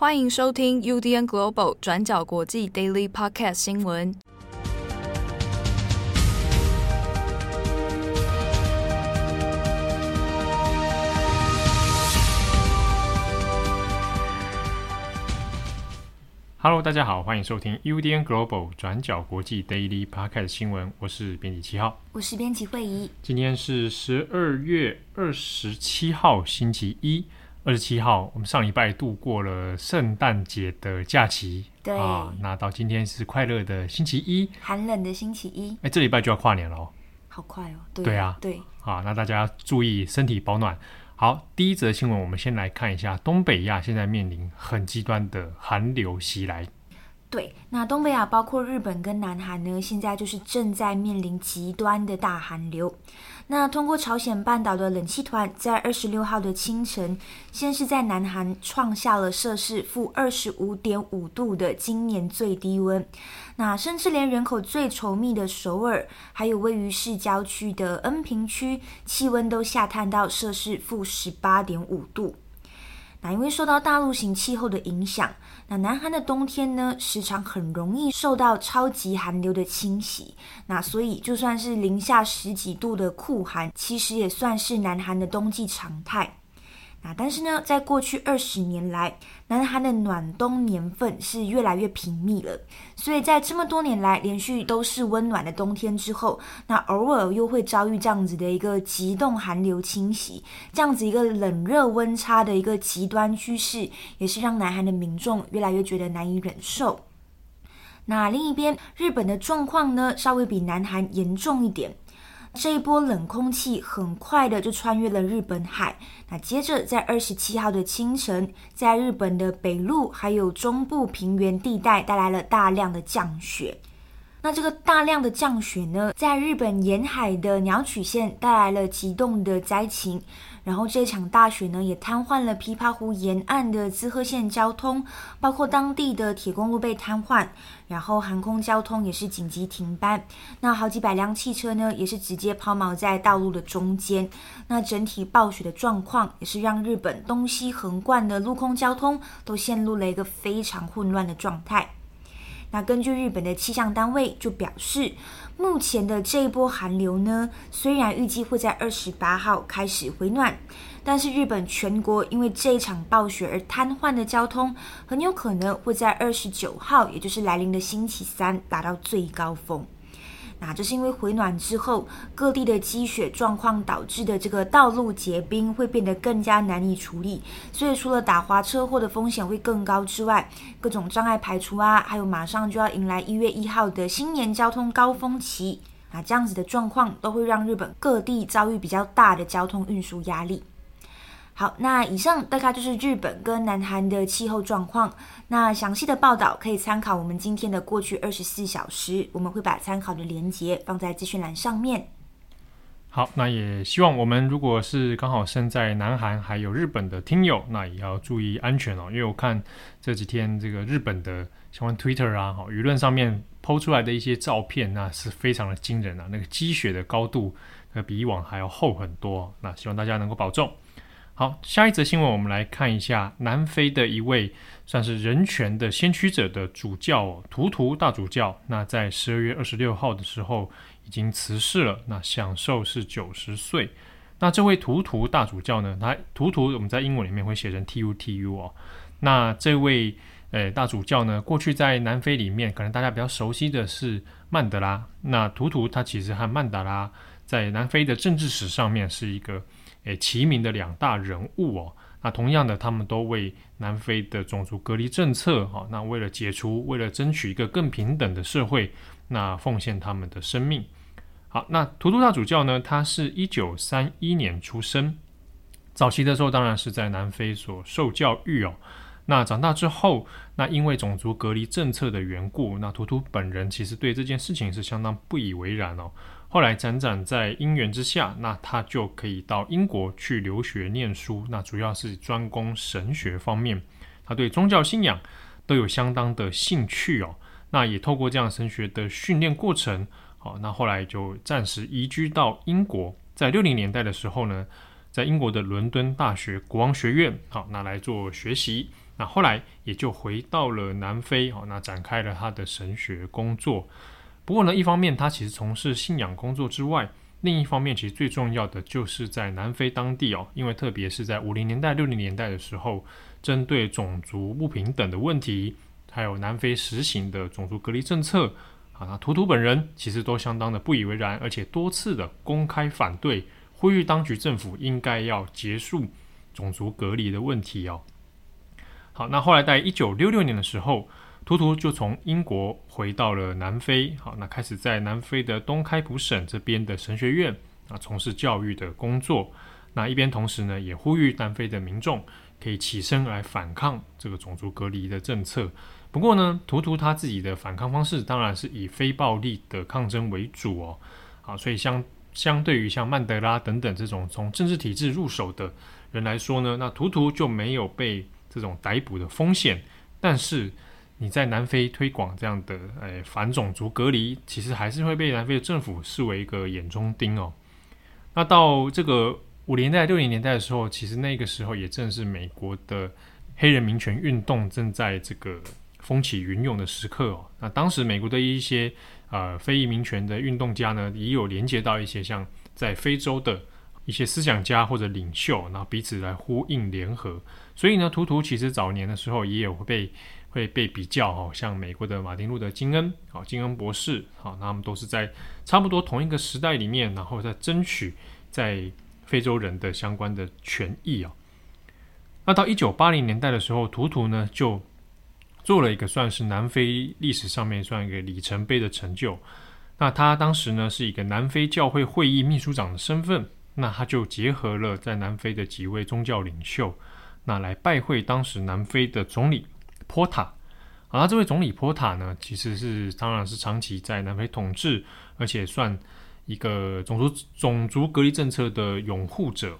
欢迎收听 UDN Global 转角国际 Daily Podcast 新闻。Hello，大家好，欢迎收听 UDN Global 转角国际 Daily Podcast 新闻。我是编辑七号，我是编辑慧仪。今天是十二月二十七号，星期一。二十七号，我们上礼拜度过了圣诞节的假期，对。啊，那到今天是快乐的星期一，寒冷的星期一，哎，这礼拜就要跨年了哦，好快哦，对，对啊，对，啊，那大家注意身体保暖。好，第一则新闻，我们先来看一下东北亚现在面临很极端的寒流袭来。对，那东北亚包括日本跟南韩呢，现在就是正在面临极端的大寒流。那通过朝鲜半岛的冷气团，在二十六号的清晨，先是在南韩创下了摄氏负二十五点五度的今年最低温。那甚至连人口最稠密的首尔，还有位于市郊区的恩平区，气温都下探到摄氏负十八点五度。那因为受到大陆型气候的影响，那南韩的冬天呢，时常很容易受到超级寒流的侵袭。那所以就算是零下十几度的酷寒，其实也算是南韩的冬季常态。那但是呢，在过去二十年来，南韩的暖冬年份是越来越频密了。所以在这么多年来连续都是温暖的冬天之后，那偶尔又会遭遇这样子的一个极冻寒流侵袭，这样子一个冷热温差的一个极端趋势，也是让南韩的民众越来越觉得难以忍受。那另一边，日本的状况呢，稍微比南韩严重一点。这一波冷空气很快的就穿越了日本海，那接着在二十七号的清晨，在日本的北陆还有中部平原地带带来了大量的降雪。那这个大量的降雪呢，在日本沿海的鸟取县带来了极冻的灾情。然后这场大雪呢，也瘫痪了琵琶湖沿岸的滋贺县交通，包括当地的铁公路被瘫痪，然后航空交通也是紧急停班。那好几百辆汽车呢，也是直接抛锚在道路的中间。那整体暴雪的状况，也是让日本东西横贯的陆空交通都陷入了一个非常混乱的状态。那根据日本的气象单位就表示，目前的这一波寒流呢，虽然预计会在二十八号开始回暖，但是日本全国因为这一场暴雪而瘫痪的交通，很有可能会在二十九号，也就是来临的星期三达到最高峰。那这是因为回暖之后，各地的积雪状况导致的这个道路结冰会变得更加难以处理，所以除了打滑车祸的风险会更高之外，各种障碍排除啊，还有马上就要迎来一月一号的新年交通高峰期，那这样子的状况都会让日本各地遭遇比较大的交通运输压力。好，那以上大概就是日本跟南韩的气候状况。那详细的报道可以参考我们今天的过去二十四小时，我们会把参考的连接放在资讯栏上面。好，那也希望我们如果是刚好身在南韩还有日本的听友，那也要注意安全哦。因为我看这几天这个日本的相关 Twitter 啊，哈，舆论上面抛出来的一些照片，那是非常的惊人啊，那个积雪的高度，呃，比以往还要厚很多。那希望大家能够保重。好，下一则新闻，我们来看一下南非的一位算是人权的先驱者的主教哦，图图大主教。那在十二月二十六号的时候已经辞世了，那享寿是九十岁。那这位图图大主教呢，他图图我们在英文里面会写成 T U T U 哦。那这位呃大主教呢，过去在南非里面，可能大家比较熟悉的是曼德拉。那图图他其实和曼德拉在南非的政治史上面是一个。诶，齐名的两大人物哦，那同样的，他们都为南非的种族隔离政策，哈，那为了解除，为了争取一个更平等的社会，那奉献他们的生命。好，那图图大主教呢，他是一九三一年出生，早期的时候当然是在南非所受教育哦。那长大之后，那因为种族隔离政策的缘故，那图图本人其实对这件事情是相当不以为然哦。后来辗转在因缘之下，那他就可以到英国去留学念书。那主要是专攻神学方面，他对宗教信仰都有相当的兴趣哦。那也透过这样神学的训练过程，好，那后来就暂时移居到英国。在六零年代的时候呢，在英国的伦敦大学国王学院，好，拿来做学习。那后来也就回到了南非，好，那展开了他的神学工作。不过呢，一方面他其实从事信仰工作之外，另一方面其实最重要的就是在南非当地哦，因为特别是在五零年代、六零年代的时候，针对种族不平等的问题，还有南非实行的种族隔离政策。啊，那图图本人其实都相当的不以为然，而且多次的公开反对，呼吁当局政府应该要结束种族隔离的问题哦。好，那后来在一九六六年的时候，图图就从英国回到了南非，好，那开始在南非的东开普省这边的神学院啊从事教育的工作。那一边同时呢，也呼吁南非的民众可以起身来反抗这个种族隔离的政策。不过呢，图图他自己的反抗方式当然是以非暴力的抗争为主哦。好，所以相相对于像曼德拉等等这种从政治体制入手的人来说呢，那图图就没有被这种逮捕的风险。但是你在南非推广这样的诶、反种族隔离，其实还是会被南非的政府视为一个眼中钉哦。那到这个五零年代、六零年代的时候，其实那个时候也正是美国的黑人民权运动正在这个。风起云涌的时刻哦，那当时美国的一些呃非裔民权的运动家呢，也有连接到一些像在非洲的一些思想家或者领袖，然后彼此来呼应联合。所以呢，图图其实早年的时候也有被会被比较哦，像美国的马丁路德金恩，好金恩博士，好，那他们都是在差不多同一个时代里面，然后在争取在非洲人的相关的权益啊。那到一九八零年代的时候，图图呢就。做了一个算是南非历史上面算一个里程碑的成就。那他当时呢是一个南非教会会议秘书长的身份，那他就结合了在南非的几位宗教领袖，那来拜会当时南非的总理波塔。啊，这位总理波塔呢，其实是当然是长期在南非统治，而且算一个种族种族隔离政策的拥护者。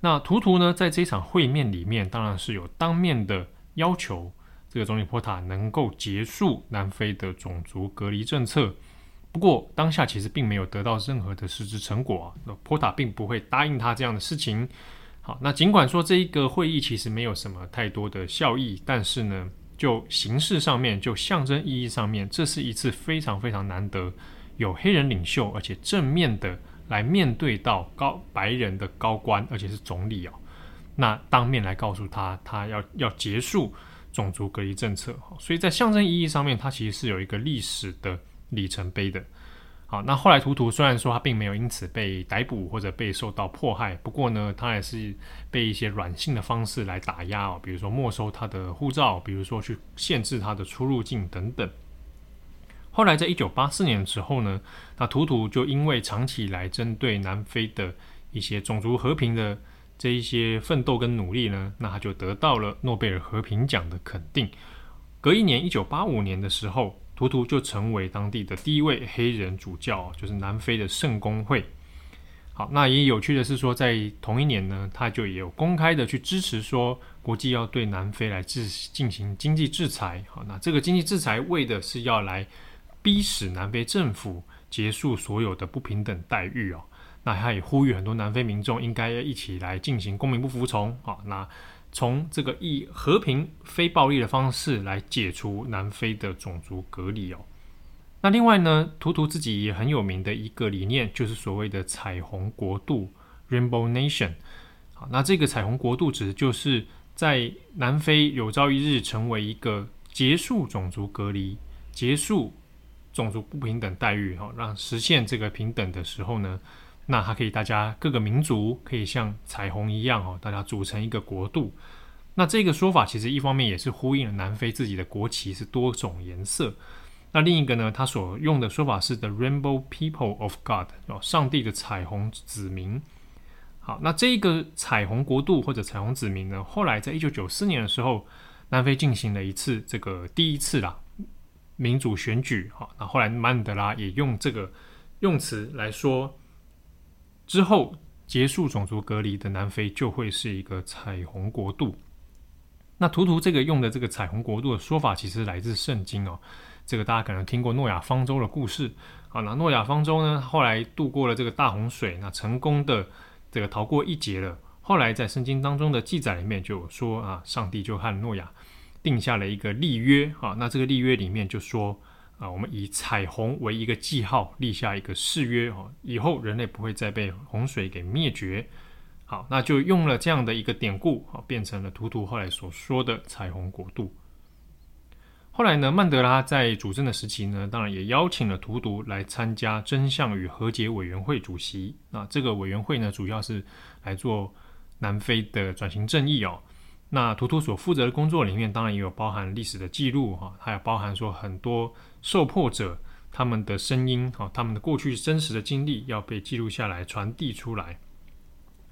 那图图呢，在这场会面里面，当然是有当面的要求。这个总理波塔能够结束南非的种族隔离政策，不过当下其实并没有得到任何的实质成果啊。那波塔并不会答应他这样的事情。好，那尽管说这一个会议其实没有什么太多的效益，但是呢，就形式上面，就象征意义上面，这是一次非常非常难得有黑人领袖，而且正面的来面对到高白人的高官，而且是总理哦。那当面来告诉他，他要要结束。种族隔离政策，所以在象征意义上面，它其实是有一个历史的里程碑的。好，那后来图图虽然说他并没有因此被逮捕或者被受到迫害，不过呢，他也是被一些软性的方式来打压哦，比如说没收他的护照，比如说去限制他的出入境等等。后来在一九八四年的时候呢，那图图就因为长期以来针对南非的一些种族和平的。这一些奋斗跟努力呢，那他就得到了诺贝尔和平奖的肯定。隔一年，一九八五年的时候，图图就成为当地的第一位黑人主教，就是南非的圣公会。好，那也有趣的是说，在同一年呢，他就也有公开的去支持说，国际要对南非来制进行经济制裁。好，那这个经济制裁为的是要来逼使南非政府结束所有的不平等待遇哦。那他也呼吁很多南非民众应该要一起来进行公民不服从啊，那从这个以和平非暴力的方式来解除南非的种族隔离哦。那另外呢，图图自己也很有名的一个理念，就是所谓的彩虹国度 （Rainbow Nation）。好，那这个彩虹国度指的就是在南非有朝一日成为一个结束种族隔离、结束种族不平等待遇，哈，让实现这个平等的时候呢。那它可以，大家各个民族可以像彩虹一样哦，大家组成一个国度。那这个说法其实一方面也是呼应了南非自己的国旗是多种颜色。那另一个呢，他所用的说法是 The Rainbow People of God 哦，上帝的彩虹子民。好，那这个彩虹国度或者彩虹子民呢，后来在一九九四年的时候，南非进行了一次这个第一次啦民主选举。好，那后来曼德拉也用这个用词来说。之后结束种族隔离的南非就会是一个彩虹国度。那图图这个用的这个彩虹国度的说法，其实来自圣经哦。这个大家可能听过诺亚方舟的故事。好，那诺亚方舟呢，后来渡过了这个大洪水，那成功的这个逃过一劫了。后来在圣经当中的记载里面就有说啊，上帝就和诺亚定下了一个立约啊，那这个立约里面就说啊，我们以彩虹为一个记号，立下一个誓约哦，以后人类不会再被洪水给灭绝。好，那就用了这样的一个典故啊，变成了图图后来所说的彩虹国度。后来呢，曼德拉在主政的时期呢，当然也邀请了图图来参加真相与和解委员会主席。那这个委员会呢，主要是来做南非的转型正义哦。那图图所负责的工作里面，当然也有包含历史的记录哈，还有包含说很多受迫者他们的声音哈，他们的过去真实的经历要被记录下来，传递出来。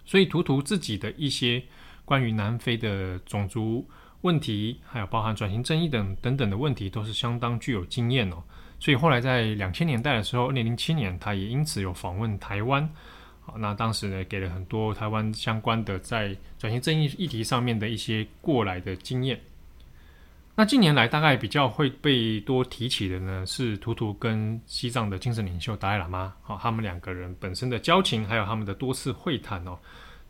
所以图图自己的一些关于南非的种族问题，还有包含转型正义等等等的问题，都是相当具有经验哦。所以后来在两千年代的时候，二零零七年，他也因此有访问台湾。好，那当时呢，给了很多台湾相关的在转型正义议题上面的一些过来的经验。那近年来大概比较会被多提起的呢，是图图跟西藏的精神领袖达赖喇嘛。好，他们两个人本身的交情，还有他们的多次会谈哦。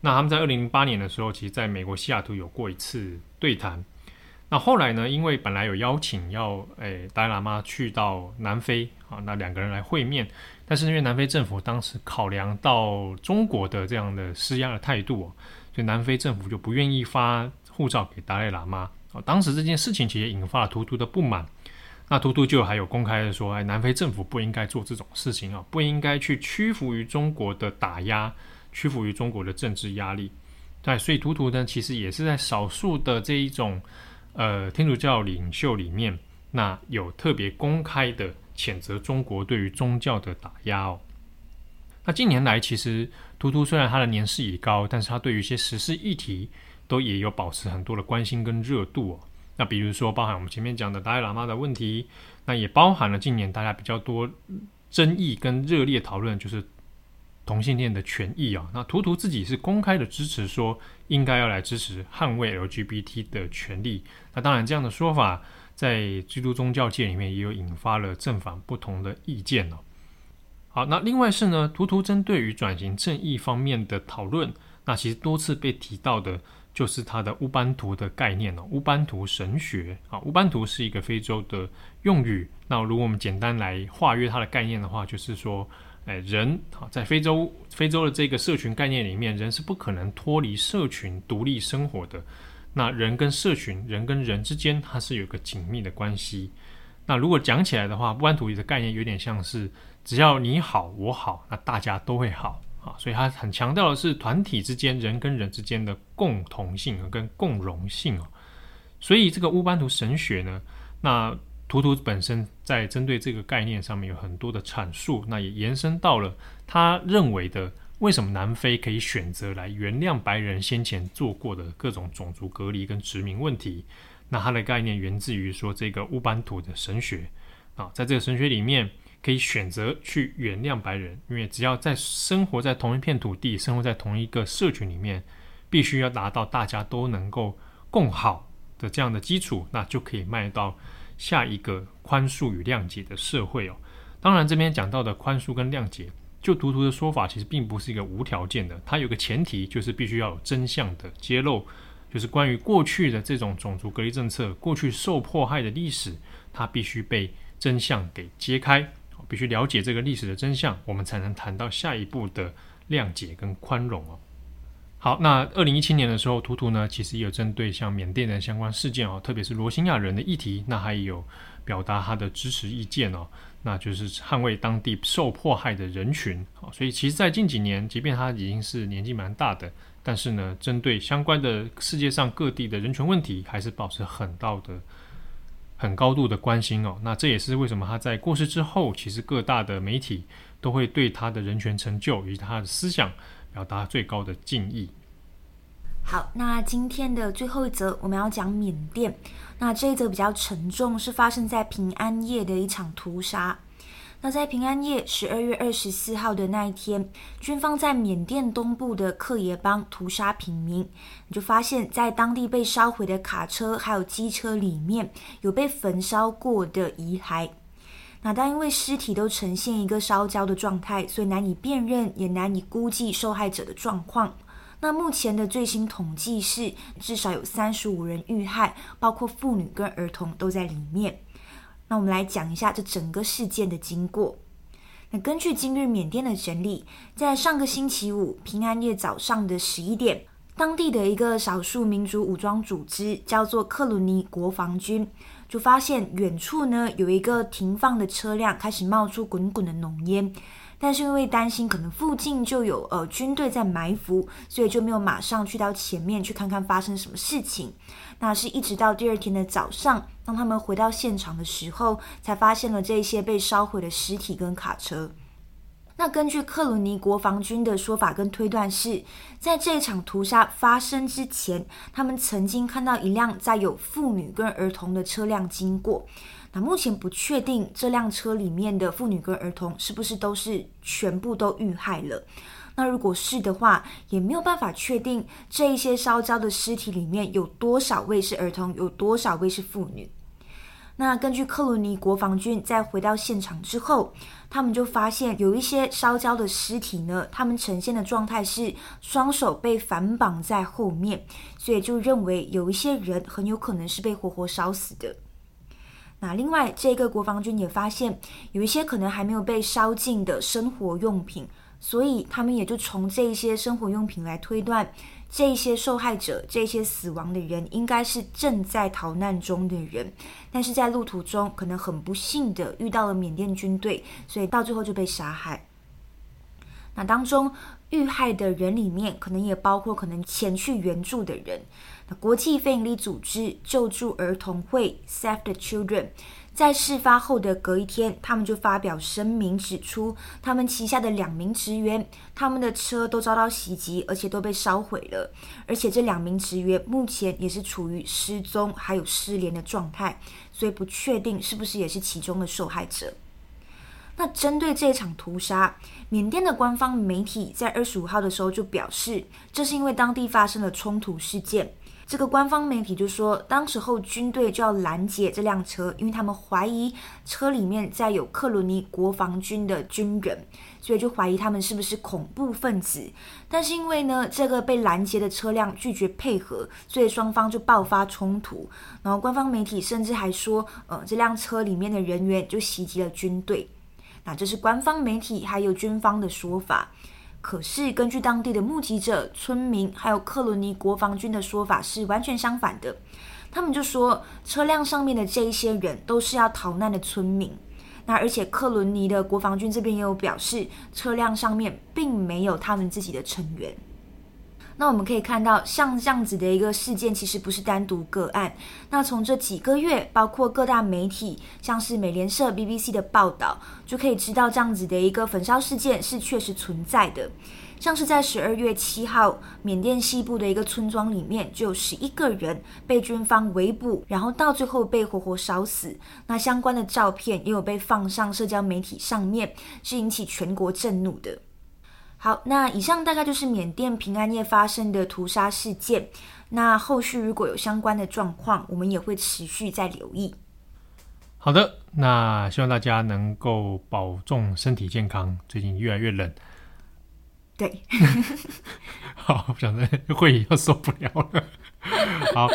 那他们在二零零八年的时候，其实在美国西雅图有过一次对谈。那后来呢，因为本来有邀请要诶达赖喇嘛去到南非啊，那两个人来会面，但是因为南非政府当时考量到中国的这样的施压的态度哦，所以南非政府就不愿意发护照给达赖喇嘛。当时这件事情其实引发了图图的不满。那图图就还有公开的说，哎，南非政府不应该做这种事情啊，不应该去屈服于中国的打压。屈服于中国的政治压力，对，所以图图呢，其实也是在少数的这一种呃天主教领袖里面，那有特别公开的谴责中国对于宗教的打压哦。那近年来，其实图图虽然他的年事已高，但是他对于一些时事议题都也有保持很多的关心跟热度哦。那比如说，包含我们前面讲的达赖喇嘛的问题，那也包含了近年大家比较多争议跟热烈讨论，就是。同性恋的权益啊，那图图自己是公开的支持，说应该要来支持捍卫 LGBT 的权利。那当然，这样的说法在基督宗教界里面也有引发了正反不同的意见哦。好，那另外是呢，图图针对于转型正义方面的讨论，那其实多次被提到的就是他的乌班图的概念哦，乌班图神学啊，乌班图是一个非洲的用语。那如果我们简单来化约它的概念的话，就是说。哎，人啊，在非洲非洲的这个社群概念里面，人是不可能脱离社群独立生活的。那人跟社群，人跟人之间，它是有个紧密的关系。那如果讲起来的话，乌班图的概念有点像是，只要你好我好，那大家都会好啊。所以它很强调的是团体之间，人跟人之间的共同性跟共荣性哦。所以这个乌班图神学呢，那。图图本身在针对这个概念上面有很多的阐述，那也延伸到了他认为的为什么南非可以选择来原谅白人先前做过的各种种族隔离跟殖民问题。那他的概念源自于说这个乌班图的神学啊，在这个神学里面可以选择去原谅白人，因为只要在生活在同一片土地，生活在同一个社群里面，必须要达到大家都能够共好的这样的基础，那就可以迈到。下一个宽恕与谅解的社会哦，当然这边讲到的宽恕跟谅解，就图图的说法，其实并不是一个无条件的，它有个前提，就是必须要有真相的揭露，就是关于过去的这种种族隔离政策，过去受迫害的历史，它必须被真相给揭开，必须了解这个历史的真相，我们才能谈到下一步的谅解跟宽容哦。好，那二零一七年的时候，图图呢，其实也有针对像缅甸的相关事件哦，特别是罗兴亚人的议题，那还有表达他的支持意见哦，那就是捍卫当地受迫害的人群。好，所以其实，在近几年，即便他已经是年纪蛮大的，但是呢，针对相关的世界上各地的人权问题，还是保持很道的、很高度的关心哦。那这也是为什么他在过世之后，其实各大的媒体都会对他的人权成就以及他的思想。表达最高的敬意。好，那今天的最后一则我们要讲缅甸。那这一则比较沉重，是发生在平安夜的一场屠杀。那在平安夜十二月二十四号的那一天，军方在缅甸东部的克耶邦屠杀平民。你就发现，在当地被烧毁的卡车还有机车里面有被焚烧过的遗骸。那但因为尸体都呈现一个烧焦的状态，所以难以辨认，也难以估计受害者的状况。那目前的最新统计是，至少有三十五人遇害，包括妇女跟儿童都在里面。那我们来讲一下这整个事件的经过。那根据今日缅甸的整理，在上个星期五平安夜早上的十一点，当地的一个少数民族武装组织叫做克鲁尼国防军，就发现远处呢有一个停放的车辆开始冒出滚滚的浓烟。但是因为担心可能附近就有呃军队在埋伏，所以就没有马上去到前面去看看发生什么事情。那是一直到第二天的早上，当他们回到现场的时候，才发现了这些被烧毁的尸体跟卡车。那根据克鲁尼国防军的说法跟推断是，在这场屠杀发生之前，他们曾经看到一辆载有妇女跟儿童的车辆经过。目前不确定这辆车里面的妇女跟儿童是不是都是全部都遇害了。那如果是的话，也没有办法确定这一些烧焦的尸体里面有多少位是儿童，有多少位是妇女。那根据克鲁尼国防军在回到现场之后，他们就发现有一些烧焦的尸体呢，他们呈现的状态是双手被反绑在后面，所以就认为有一些人很有可能是被活活烧死的。那另外，这个国防军也发现有一些可能还没有被烧尽的生活用品，所以他们也就从这些生活用品来推断，这些受害者、这些死亡的人应该是正在逃难中的人，但是在路途中可能很不幸的遇到了缅甸军队，所以到最后就被杀害。那当中遇害的人里面，可能也包括可能前去援助的人。国际非营利组织救助儿童会 Save the Children 在事发后的隔一天，他们就发表声明指出，他们旗下的两名职员，他们的车都遭到袭击，而且都被烧毁了。而且这两名职员目前也是处于失踪还有失联的状态，所以不确定是不是也是其中的受害者。那针对这场屠杀，缅甸的官方媒体在二十五号的时候就表示，这是因为当地发生了冲突事件。这个官方媒体就说，当时候军队就要拦截这辆车，因为他们怀疑车里面载有克鲁尼国防军的军人，所以就怀疑他们是不是恐怖分子。但是因为呢，这个被拦截的车辆拒绝配合，所以双方就爆发冲突。然后官方媒体甚至还说，呃，这辆车里面的人员就袭击了军队。那这是官方媒体还有军方的说法，可是根据当地的目击者、村民还有克伦尼国防军的说法是完全相反的。他们就说车辆上面的这一些人都是要逃难的村民。那而且克伦尼的国防军这边也有表示，车辆上面并没有他们自己的成员。那我们可以看到，像这样子的一个事件，其实不是单独个案。那从这几个月，包括各大媒体，像是美联社、BBC 的报道，就可以知道这样子的一个焚烧事件是确实存在的。像是在十二月七号，缅甸西部的一个村庄里面，就有十一个人被军方围捕，然后到最后被活活烧死。那相关的照片也有被放上社交媒体上面，是引起全国震怒的。好，那以上大概就是缅甸平安夜发生的屠杀事件。那后续如果有相关的状况，我们也会持续再留意。好的，那希望大家能够保重身体健康。最近越来越冷。对。好，不想再会议要受不了了。好，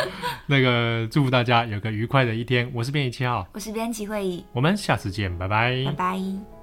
那个祝福大家有个愉快的一天。我是编辑七号，我是编辑会议，我们下次见，拜拜，拜拜。